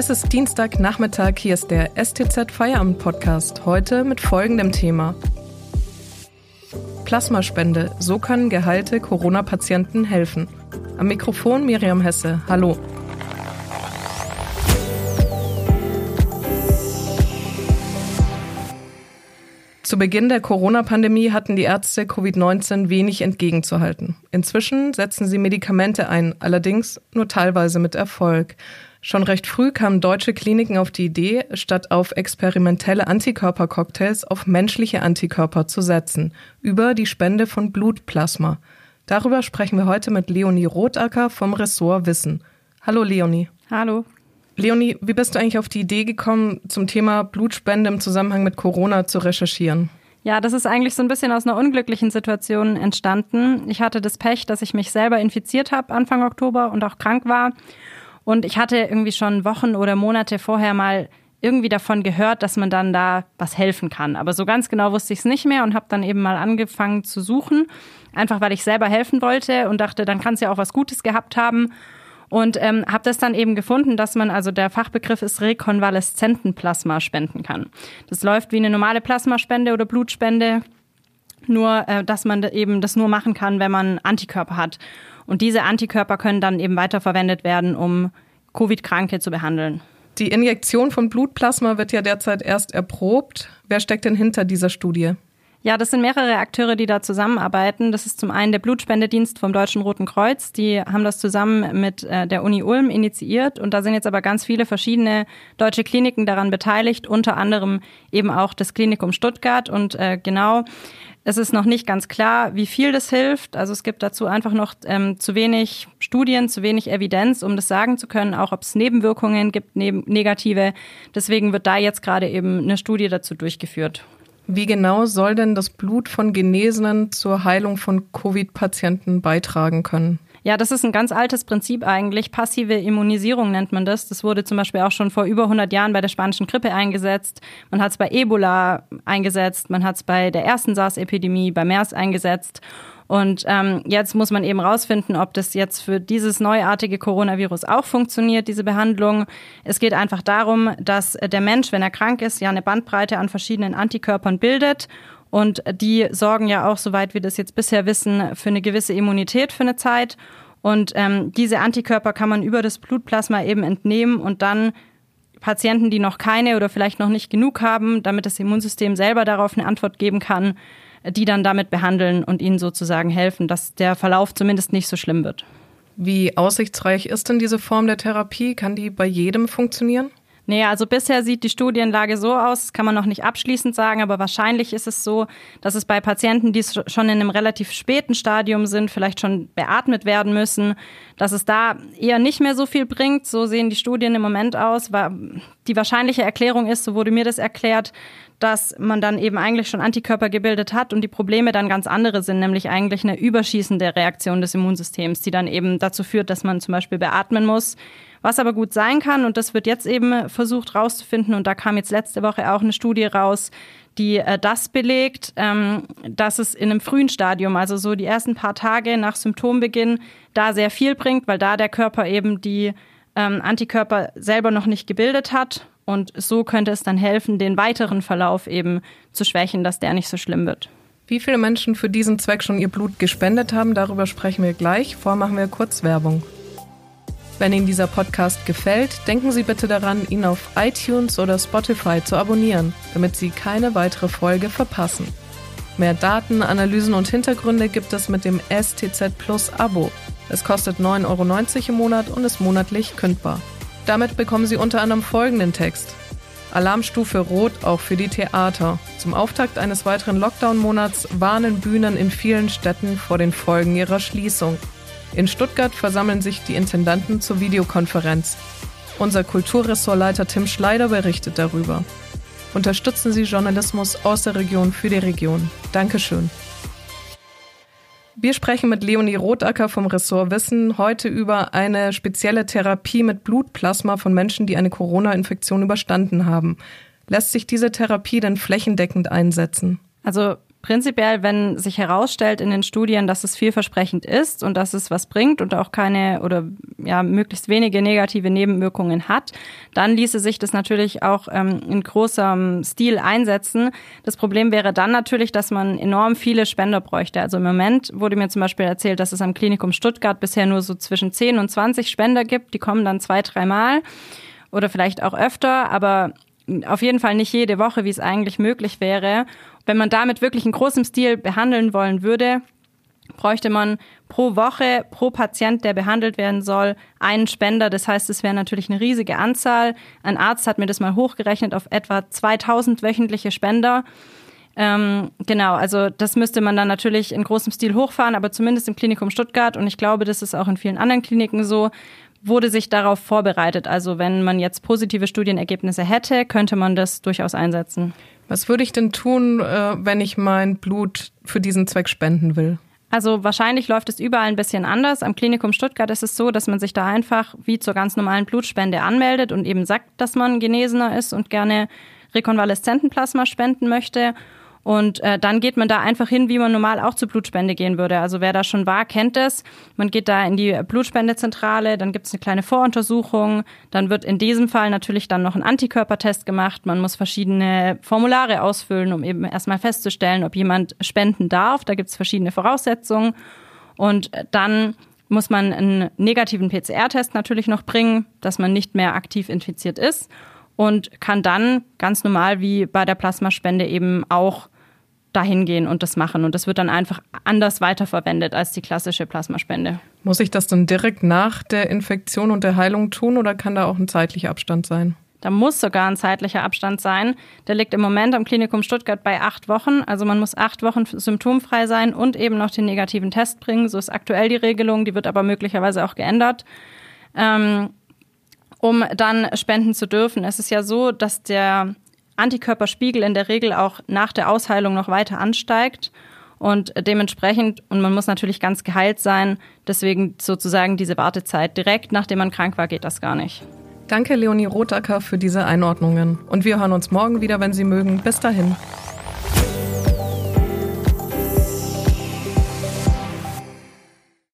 Es ist Dienstagnachmittag, hier ist der STZ Feierabend Podcast, heute mit folgendem Thema. Plasmaspende, so können geheilte Corona-Patienten helfen. Am Mikrofon Miriam Hesse, hallo. Zu Beginn der Corona-Pandemie hatten die Ärzte Covid-19 wenig entgegenzuhalten. Inzwischen setzen sie Medikamente ein, allerdings nur teilweise mit Erfolg. Schon recht früh kamen deutsche Kliniken auf die Idee, statt auf experimentelle Antikörpercocktails auf menschliche Antikörper zu setzen, über die Spende von Blutplasma. Darüber sprechen wir heute mit Leonie Rotacker vom Ressort Wissen. Hallo Leonie. Hallo. Leonie, wie bist du eigentlich auf die Idee gekommen, zum Thema Blutspende im Zusammenhang mit Corona zu recherchieren? Ja, das ist eigentlich so ein bisschen aus einer unglücklichen Situation entstanden. Ich hatte das Pech, dass ich mich selber infiziert habe Anfang Oktober und auch krank war. Und ich hatte irgendwie schon Wochen oder Monate vorher mal irgendwie davon gehört, dass man dann da was helfen kann. Aber so ganz genau wusste ich es nicht mehr und habe dann eben mal angefangen zu suchen, einfach weil ich selber helfen wollte und dachte, dann kann es ja auch was Gutes gehabt haben. Und ähm, habe das dann eben gefunden, dass man, also der Fachbegriff ist Rekonvaleszentenplasma spenden kann. Das läuft wie eine normale Plasmaspende oder Blutspende, nur äh, dass man eben das nur machen kann, wenn man Antikörper hat. Und diese Antikörper können dann eben weiterverwendet werden, um Covid-Kranke zu behandeln. Die Injektion von Blutplasma wird ja derzeit erst erprobt. Wer steckt denn hinter dieser Studie? Ja, das sind mehrere Akteure, die da zusammenarbeiten. Das ist zum einen der Blutspendedienst vom Deutschen Roten Kreuz. Die haben das zusammen mit äh, der Uni Ulm initiiert. Und da sind jetzt aber ganz viele verschiedene deutsche Kliniken daran beteiligt, unter anderem eben auch das Klinikum Stuttgart. Und äh, genau, es ist noch nicht ganz klar, wie viel das hilft. Also es gibt dazu einfach noch ähm, zu wenig Studien, zu wenig Evidenz, um das sagen zu können, auch ob es Nebenwirkungen gibt, neben negative. Deswegen wird da jetzt gerade eben eine Studie dazu durchgeführt. Wie genau soll denn das Blut von Genesenen zur Heilung von Covid-Patienten beitragen können? Ja, das ist ein ganz altes Prinzip eigentlich. Passive Immunisierung nennt man das. Das wurde zum Beispiel auch schon vor über 100 Jahren bei der spanischen Grippe eingesetzt. Man hat es bei Ebola eingesetzt. Man hat es bei der ersten SARS-Epidemie, bei MERS eingesetzt. Und ähm, jetzt muss man eben rausfinden, ob das jetzt für dieses neuartige Coronavirus auch funktioniert, diese Behandlung. Es geht einfach darum, dass der Mensch, wenn er krank ist, ja eine Bandbreite an verschiedenen Antikörpern bildet. Und die sorgen ja auch, soweit wir das jetzt bisher wissen, für eine gewisse Immunität für eine Zeit. Und ähm, diese Antikörper kann man über das Blutplasma eben entnehmen und dann Patienten, die noch keine oder vielleicht noch nicht genug haben, damit das Immunsystem selber darauf eine Antwort geben kann, die dann damit behandeln und ihnen sozusagen helfen, dass der Verlauf zumindest nicht so schlimm wird. Wie aussichtsreich ist denn diese Form der Therapie? Kann die bei jedem funktionieren? Nee, also bisher sieht die Studienlage so aus, kann man noch nicht abschließend sagen, aber wahrscheinlich ist es so, dass es bei Patienten, die schon in einem relativ späten Stadium sind, vielleicht schon beatmet werden müssen, dass es da eher nicht mehr so viel bringt. So sehen die Studien im Moment aus. Die wahrscheinliche Erklärung ist, so wurde mir das erklärt, dass man dann eben eigentlich schon Antikörper gebildet hat und die Probleme dann ganz andere sind, nämlich eigentlich eine überschießende Reaktion des Immunsystems, die dann eben dazu führt, dass man zum Beispiel beatmen muss. Was aber gut sein kann, und das wird jetzt eben versucht rauszufinden, und da kam jetzt letzte Woche auch eine Studie raus, die äh, das belegt, ähm, dass es in einem frühen Stadium, also so die ersten paar Tage nach Symptombeginn, da sehr viel bringt, weil da der Körper eben die ähm, Antikörper selber noch nicht gebildet hat und so könnte es dann helfen, den weiteren Verlauf eben zu schwächen, dass der nicht so schlimm wird. Wie viele Menschen für diesen Zweck schon ihr Blut gespendet haben, darüber sprechen wir gleich. Vorher machen wir kurz Werbung. Wenn Ihnen dieser Podcast gefällt, denken Sie bitte daran, ihn auf iTunes oder Spotify zu abonnieren, damit Sie keine weitere Folge verpassen. Mehr Daten, Analysen und Hintergründe gibt es mit dem STZ Plus Abo. Es kostet 9,90 Euro im Monat und ist monatlich kündbar. Damit bekommen Sie unter anderem folgenden Text. Alarmstufe Rot auch für die Theater. Zum Auftakt eines weiteren Lockdown-Monats warnen Bühnen in vielen Städten vor den Folgen ihrer Schließung. In Stuttgart versammeln sich die Intendanten zur Videokonferenz. Unser Kulturressortleiter Tim Schleider berichtet darüber. Unterstützen Sie Journalismus aus der Region für die Region. Dankeschön. Wir sprechen mit Leonie Rotacker vom Ressort Wissen heute über eine spezielle Therapie mit Blutplasma von Menschen, die eine Corona-Infektion überstanden haben. Lässt sich diese Therapie denn flächendeckend einsetzen? Also prinzipiell, wenn sich herausstellt in den Studien, dass es vielversprechend ist und dass es was bringt und auch keine oder ja möglichst wenige negative Nebenwirkungen hat, dann ließe sich das natürlich auch ähm, in großem Stil einsetzen. Das Problem wäre dann natürlich, dass man enorm viele Spender bräuchte. Also im Moment wurde mir zum Beispiel erzählt, dass es am Klinikum Stuttgart bisher nur so zwischen 10 und 20 Spender gibt. Die kommen dann zwei, dreimal oder vielleicht auch öfter, aber auf jeden Fall nicht jede Woche, wie es eigentlich möglich wäre. Wenn man damit wirklich in großem Stil behandeln wollen würde, bräuchte man pro Woche, pro Patient, der behandelt werden soll, einen Spender. Das heißt, es wäre natürlich eine riesige Anzahl. Ein Arzt hat mir das mal hochgerechnet auf etwa 2000 wöchentliche Spender. Ähm, genau, also das müsste man dann natürlich in großem Stil hochfahren, aber zumindest im Klinikum Stuttgart und ich glaube, das ist auch in vielen anderen Kliniken so, wurde sich darauf vorbereitet. Also wenn man jetzt positive Studienergebnisse hätte, könnte man das durchaus einsetzen. Was würde ich denn tun, äh, wenn ich mein Blut für diesen Zweck spenden will? Also wahrscheinlich läuft es überall ein bisschen anders. Am Klinikum Stuttgart ist es so, dass man sich da einfach wie zur ganz normalen Blutspende anmeldet und eben sagt, dass man Genesener ist und gerne Rekonvaleszentenplasma spenden möchte. Und äh, dann geht man da einfach hin, wie man normal auch zur Blutspende gehen würde. Also wer da schon war, kennt es. Man geht da in die Blutspendezentrale, dann gibt es eine kleine Voruntersuchung. Dann wird in diesem Fall natürlich dann noch ein Antikörpertest gemacht. Man muss verschiedene Formulare ausfüllen, um eben erstmal festzustellen, ob jemand spenden darf. Da gibt es verschiedene Voraussetzungen. Und dann muss man einen negativen PCR-Test natürlich noch bringen, dass man nicht mehr aktiv infiziert ist und kann dann ganz normal wie bei der Plasmaspende eben auch dahin gehen und das machen. Und das wird dann einfach anders weiterverwendet als die klassische Plasmaspende. Muss ich das dann direkt nach der Infektion und der Heilung tun oder kann da auch ein zeitlicher Abstand sein? Da muss sogar ein zeitlicher Abstand sein. Der liegt im Moment am Klinikum Stuttgart bei acht Wochen. Also man muss acht Wochen symptomfrei sein und eben noch den negativen Test bringen. So ist aktuell die Regelung. Die wird aber möglicherweise auch geändert. Ähm, um dann spenden zu dürfen. Es ist ja so, dass der Antikörperspiegel in der Regel auch nach der Ausheilung noch weiter ansteigt. Und dementsprechend, und man muss natürlich ganz geheilt sein, deswegen sozusagen diese Wartezeit. Direkt nachdem man krank war, geht das gar nicht. Danke, Leonie Rotacker, für diese Einordnungen. Und wir hören uns morgen wieder, wenn Sie mögen. Bis dahin.